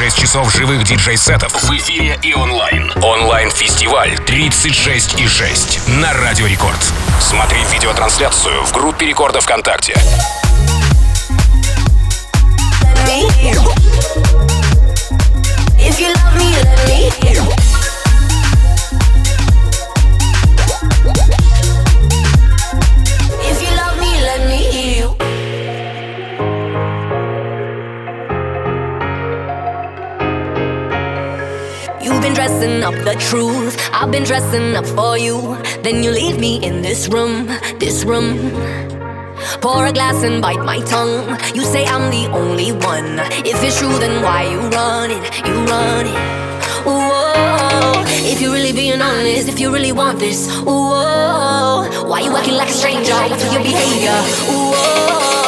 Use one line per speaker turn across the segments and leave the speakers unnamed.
36 часов живых диджей-сетов в эфире и онлайн. Онлайн-фестиваль 36 и 6 на Радио Рекорд. Смотри видеотрансляцию в группе Рекорда ВКонтакте. If you love me, let me
dressing up the truth. I've been dressing up for you. Then you leave me in this room, this room. Pour a glass and bite my tongue. You say I'm the only one. If it's true, then why you running? You running? Whoa. If you're really being honest, if you really want this, whoa. Why you acting like a stranger? What's your behavior? Whoa.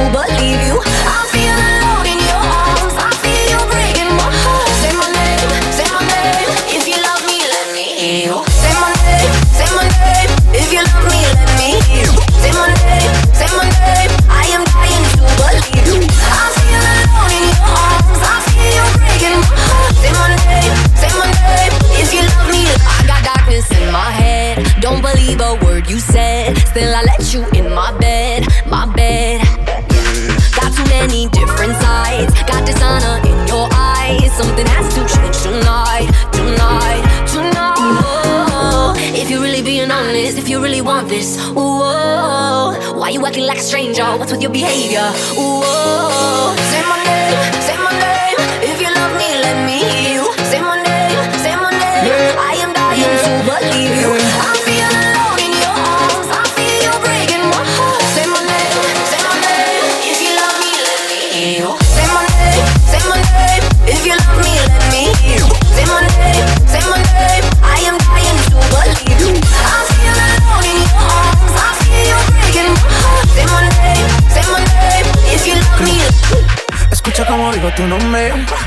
You. I feel alone in your arms. I feel you breaking my heart. Say my name, say my name. If you love me, let me hear. Say my name, say my name. If you love me, let me hear. Say my name, say my name. I am dying to believe you. I feel alone in your arms. I feel you breaking my heart. Say my name, say my name. If you love me, I got darkness in my head. Don't believe a word you said. Still, I let you in my bed, my bed. Many different sides. Got dishonor in your eyes. Something has to change tonight, tonight, tonight. If you're really being honest, if you really want this, whoa. Why you acting like a stranger? What's with your behavior? Whoa. Say my name, say my name.
Digo tu nombre,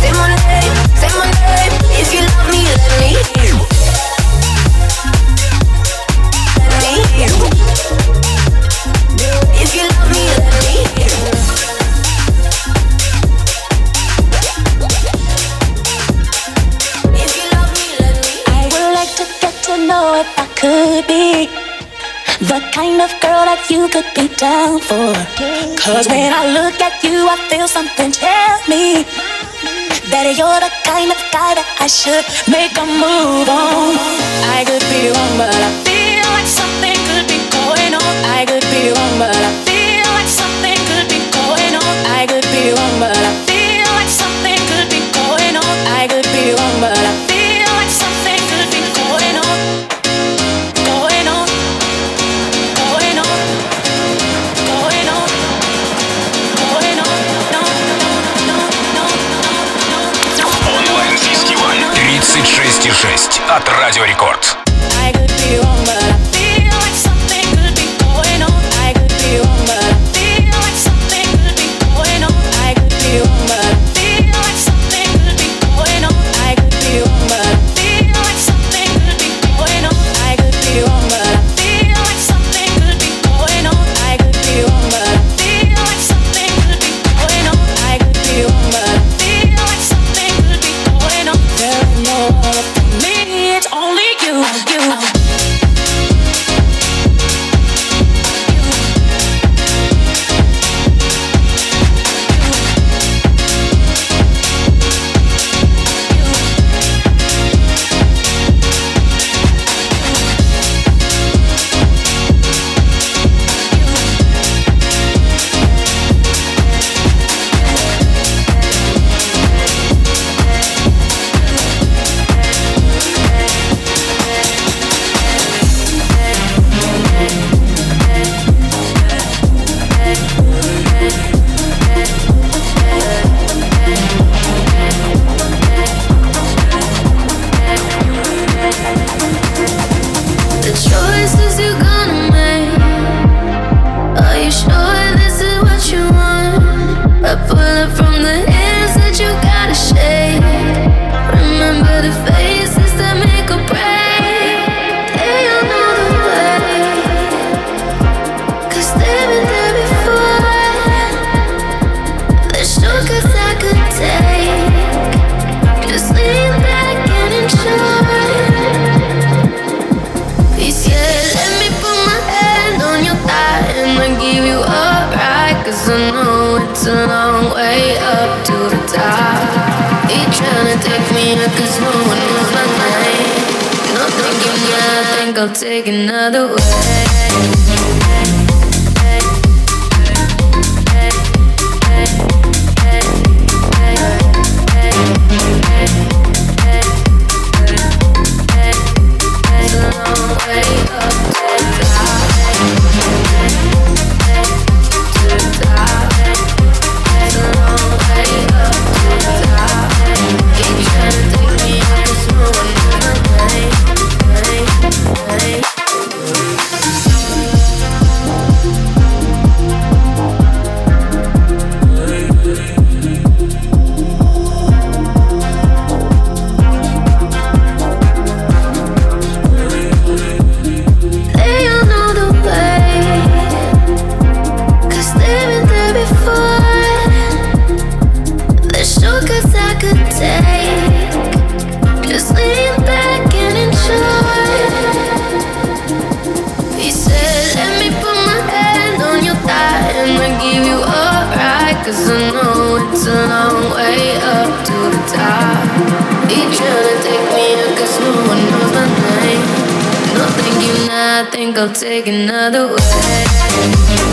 Say my name, say my name. If you love me, let me hear
be the kind of girl that you could be down for. Cause when I look at you, I feel something tell me that you're the kind of guy that I should make a move on. I could be wrong, but I
cause no one knows my name. No thinking, I think I'll take another way. Way.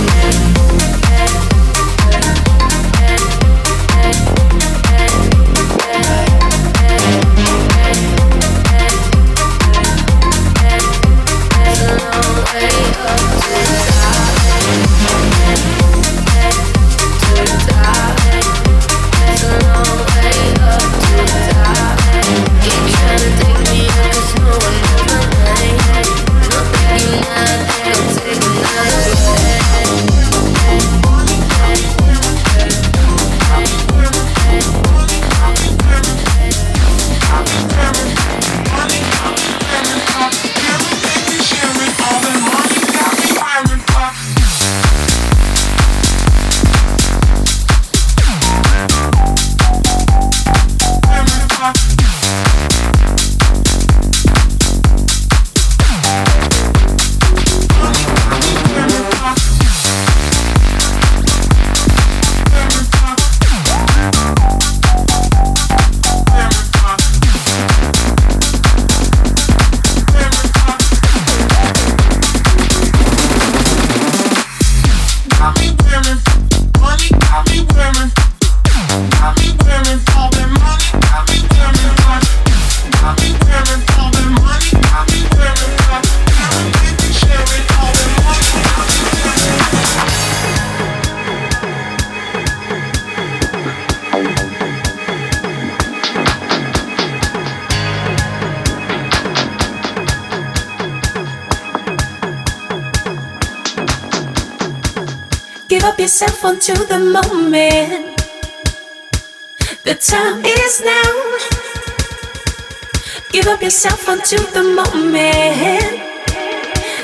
Give up yourself onto the moment.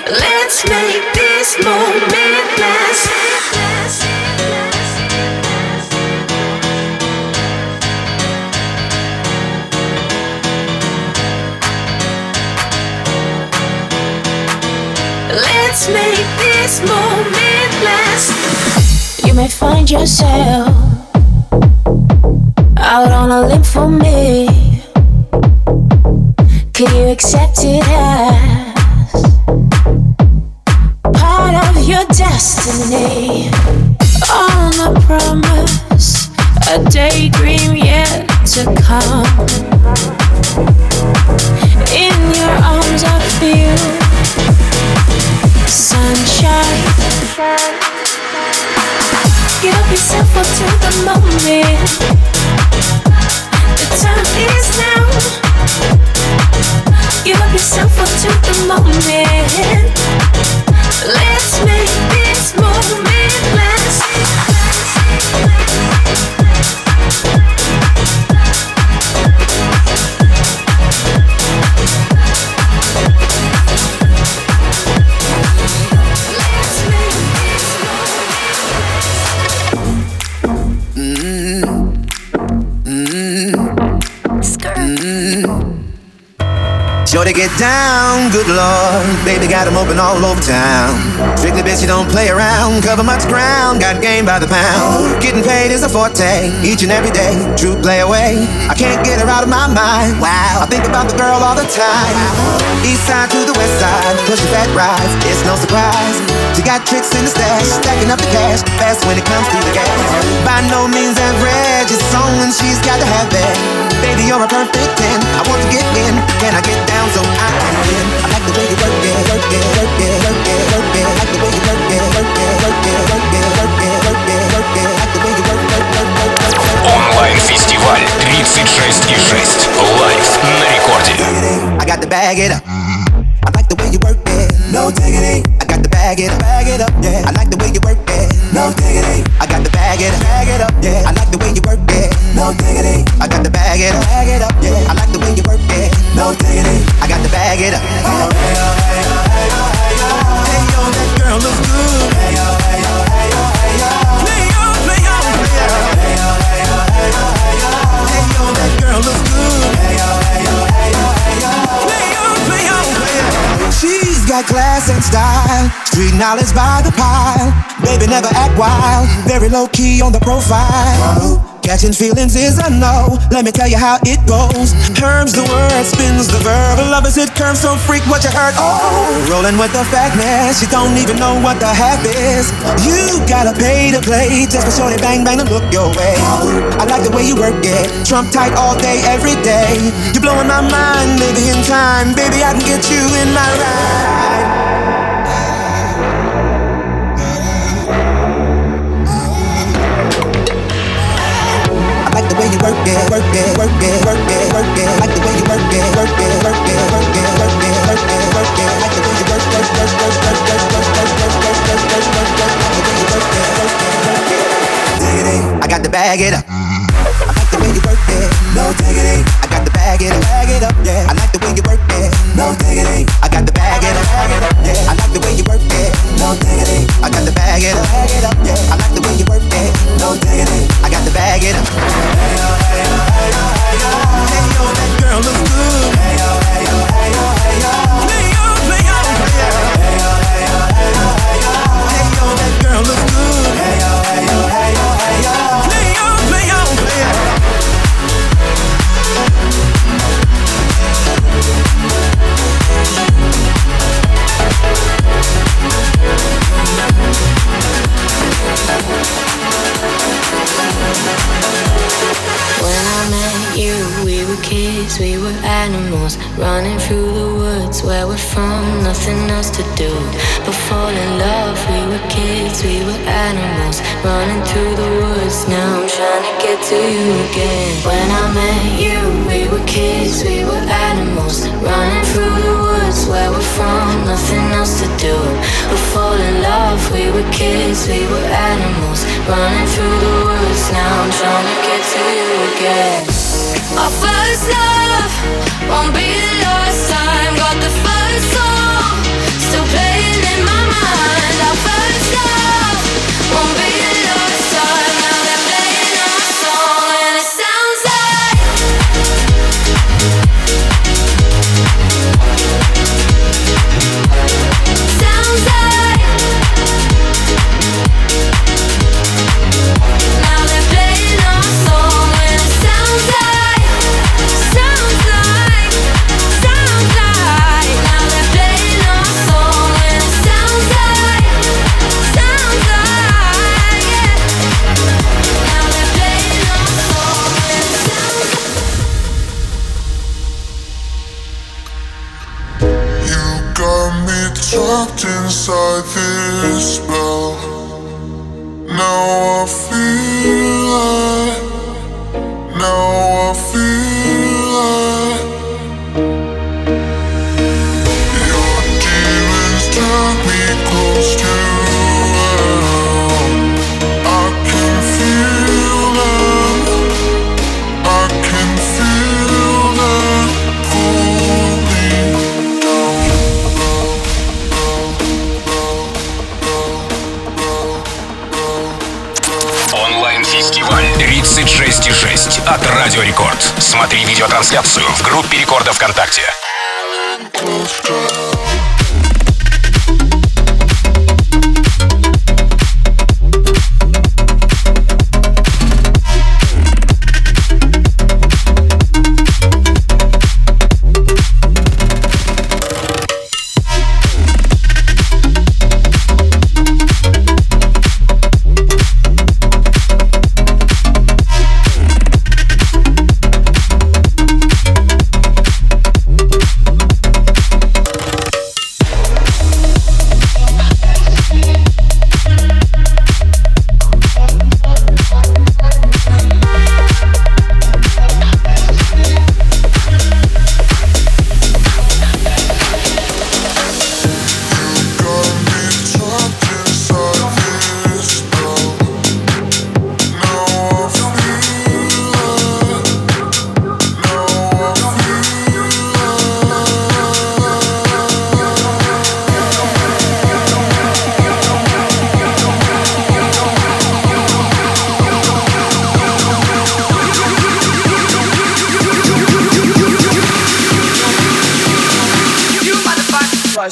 Let's make this moment last. Let's make this moment last you may find yourself out on a limb for me. Can you accept it as part of your destiny? On a promise, a daydream yet to come. In your arms, I feel sunshine. Give yourself up to the moment. The time is now. Give yourself up to the moment. Let's make this moment last.
Know they get down, good lord. Baby got them open all over town. Strictly bitch, you don't play around. Cover much ground, got game by the pound. Getting paid is a forte, each and every day. True play away. I can't get her out of my mind. Wow, I think about the girl all the time. East side to the west side, pushing fat rides. It's no surprise She got tricks in the stash, stacking up the cash. Fast when it comes to the gas. By no means average, it's on she's got to have it. Baby, you're a perfect 10. I want to get in. Can I get down so I can win? I like the way you work it, work it, work it, work it, work it. I like the way you work it, work it, work it, work it, work it, work it, work it. I like the way you work, work, work, work, work.
Онлайн-фестиваль 36 и 6. Лайв на рекорде.
I got to bag it up. I like the way you work it. No diggity. I got to bag it up, bag it up. Yeah. I like the way you work it. No diggity. I got to bag it up, bag it up. Yeah. I like the way you work it. No diggity. I got to bag it up, bag it up. Yeah. I like the way you work it. No diggity. I got to bag it up. Hey yo, hey yo, hey yo, hey yo, hey yo. Hey yo, that girl looks good. Hey yo, hey yo, hey yo, hey yo. Play on, play on, play on. Hey yo, hey yo, hey yo, hey yo. Hey yo, that girl looks good. Hey yo, got class and style, street knowledge by the pile. Baby never act wild, very low key on the profile. Catching feelings is a no. Let me tell you how it goes. Terms the word, spins the verb. Love is it curves, so freak what you heard. Oh, rolling with the fatness. You don't even know what the half is. You gotta pay to play just for shorty bang bang to look your way. I like the way you work it. Trump tight all day, every day. You're blowing my mind, maybe in time. Baby, I can get you in my ride. It, work it, work it, work it, work it. I like the way you work it, work it, work it, work it, work it, work it, work it. Like the way you work, work, work, work, work, work, work, work, work, work, work, work, work, work. Like the way you work it, work it, work it. Diggity, I got to bag it up. I like the way you work it, no got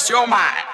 your
mind.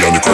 Back to the, getting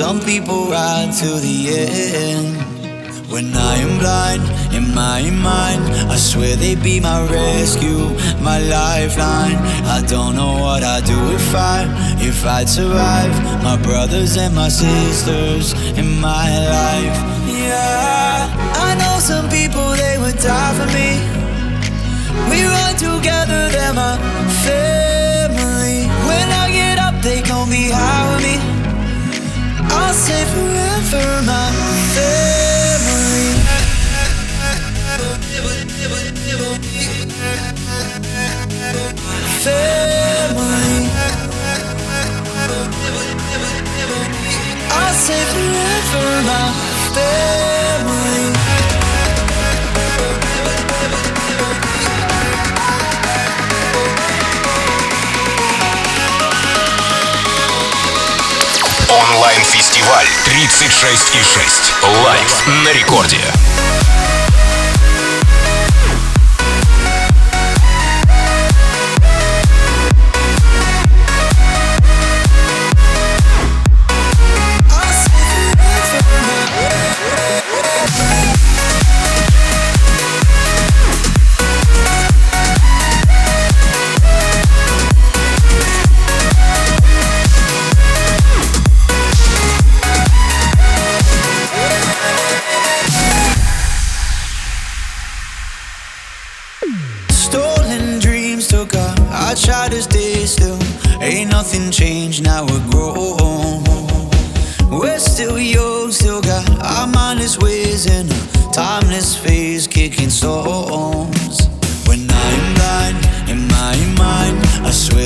Some people ride to the end. When I am blind in my mind, I swear they would be my rescue, my lifeline. I don't know what I'd do if I, if I'd survive. My brothers and my sisters in my life. Yeah, I know some people they would die for me. We run together, they're my family. When I get up, they gon' be high with me. I'll say forever my memory. Family. I'll forever my family.
Онлайн-фестиваль 36,6. Лайв на рекорде.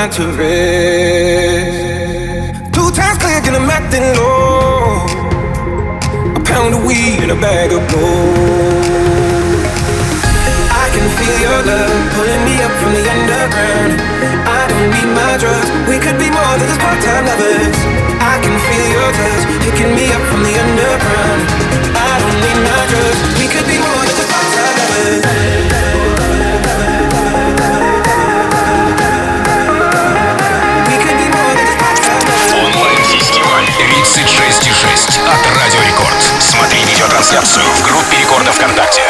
mind to rest. Two times clear, get them acting low. A pound of weed and a bag of gold. I can feel your love pulling me up from the underground. I don't need my drugs. We could be more than just part-time lovers. I can feel your touch picking me up from the underground.
6 от Радио Рекорд. Смотри видеотрансляцию в группе Рекорда ВКонтакте.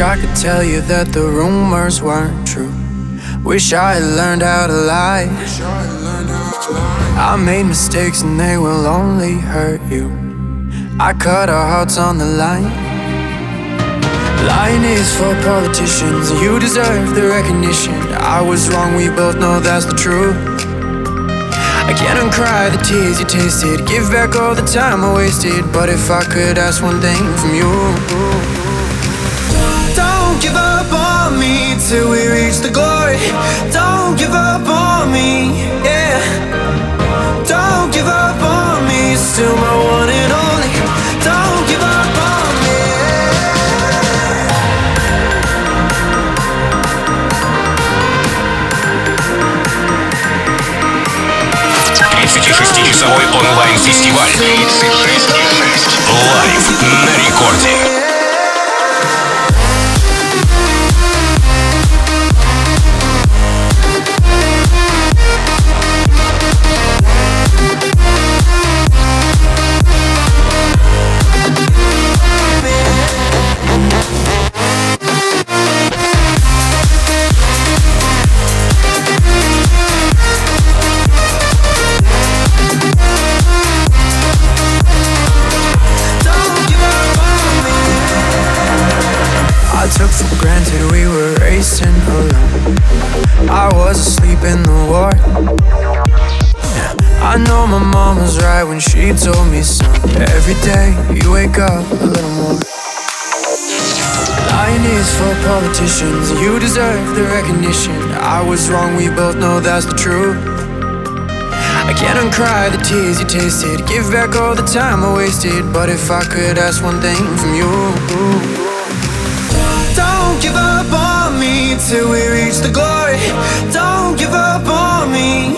I
could tell you that the rumors weren't true. Wish I had learned how to lie. I made mistakes and they will only hurt you. I cut our hearts on the line. Lying is for politicians, you deserve the recognition. I was wrong, we both know that's the truth. I can't uncry the tears you tasted, give back all the time I wasted. But if I could ask one thing from you, don't give up on me till we reach the glory. Don't give up on me, yeah. Don't give up on me, still my one and only. Don't give up on me.
36-часовой онлайн-фестиваль. 36,6. Лайв на рекорде.
She told me, son. Every day you wake up a little more. Lying is for politicians, you deserve the recognition. I was wrong, we both know that's the truth. I can't uncry the tears you tasted, give back all the time I wasted. But if I could ask one thing from you. Don't give up on me till we reach the glory. Don't give up on me,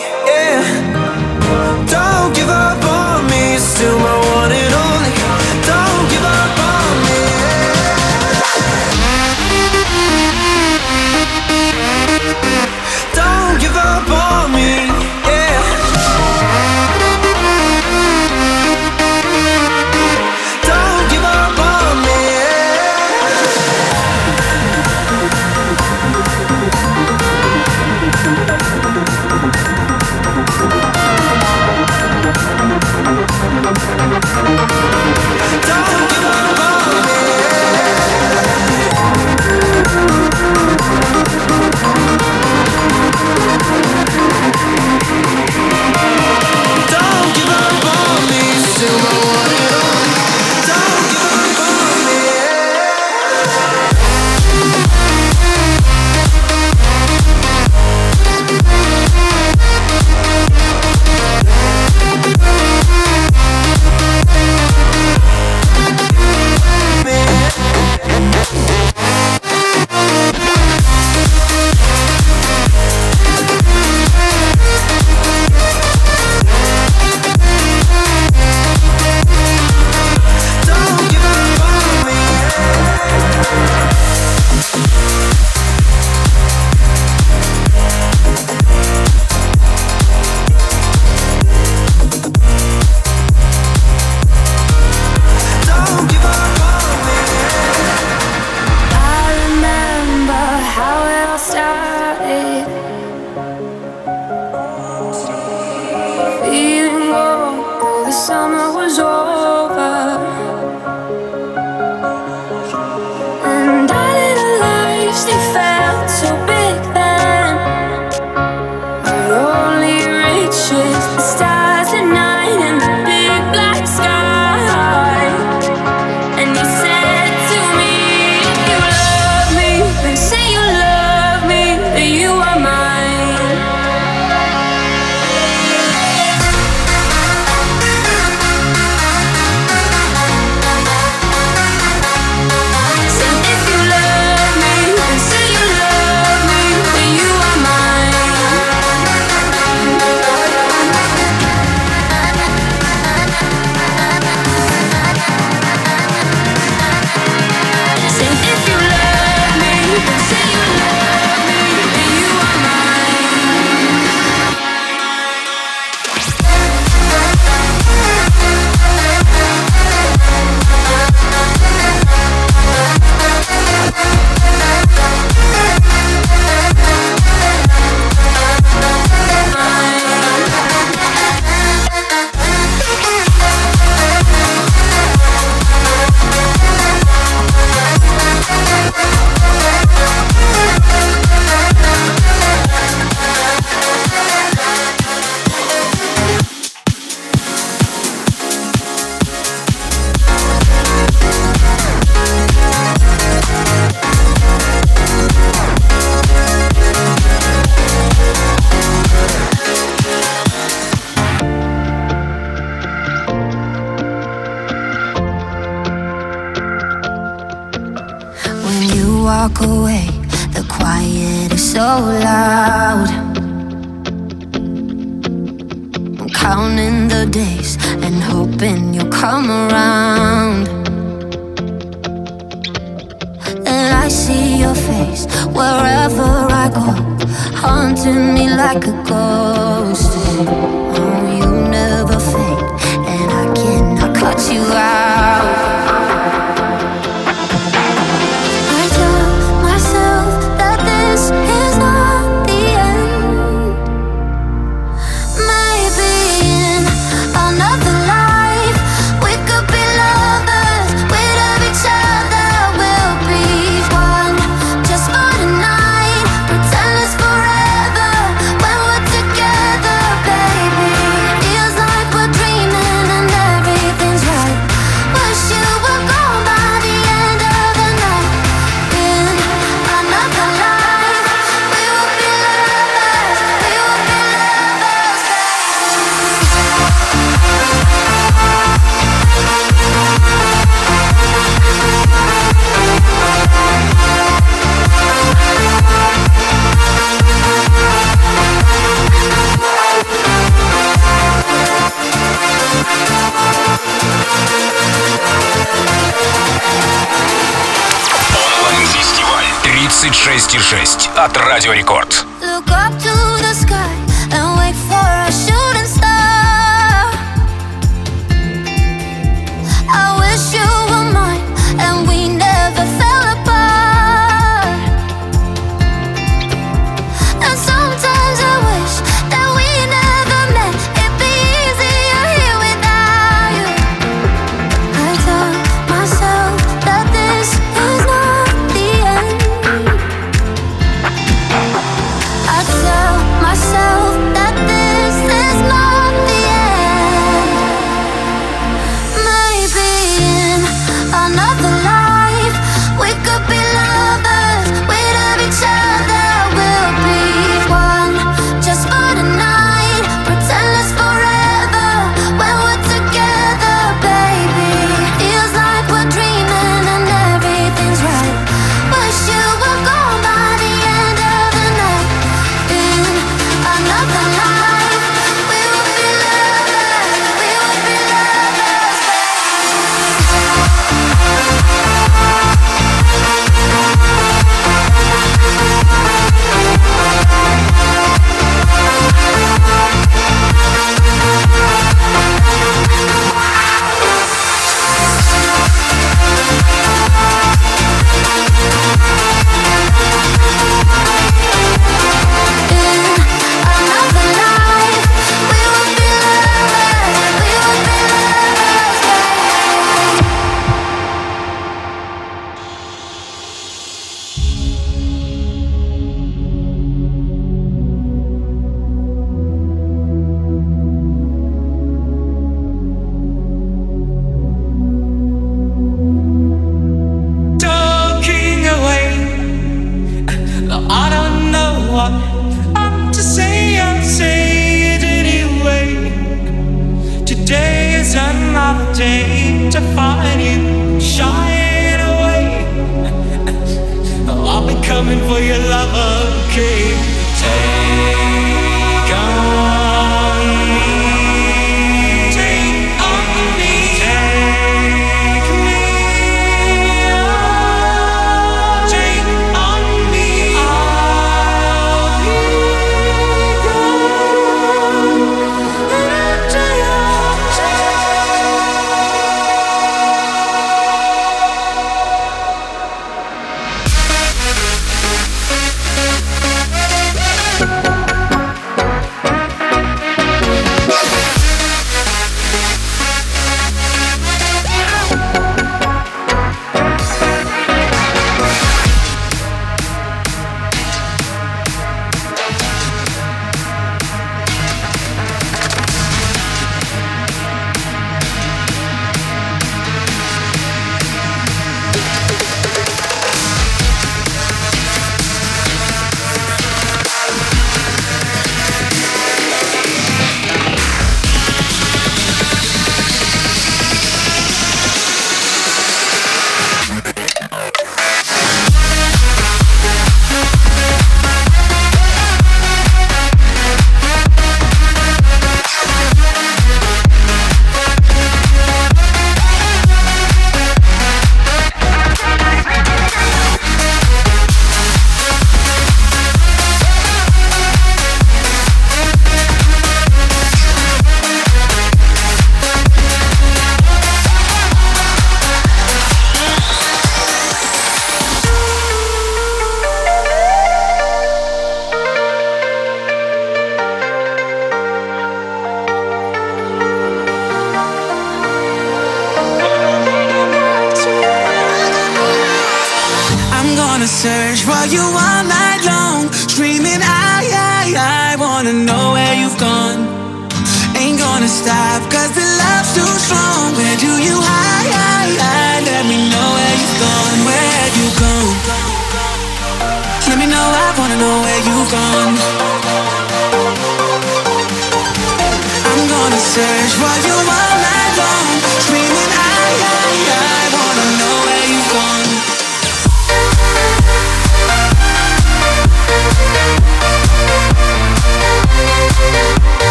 от Радио Рекорд.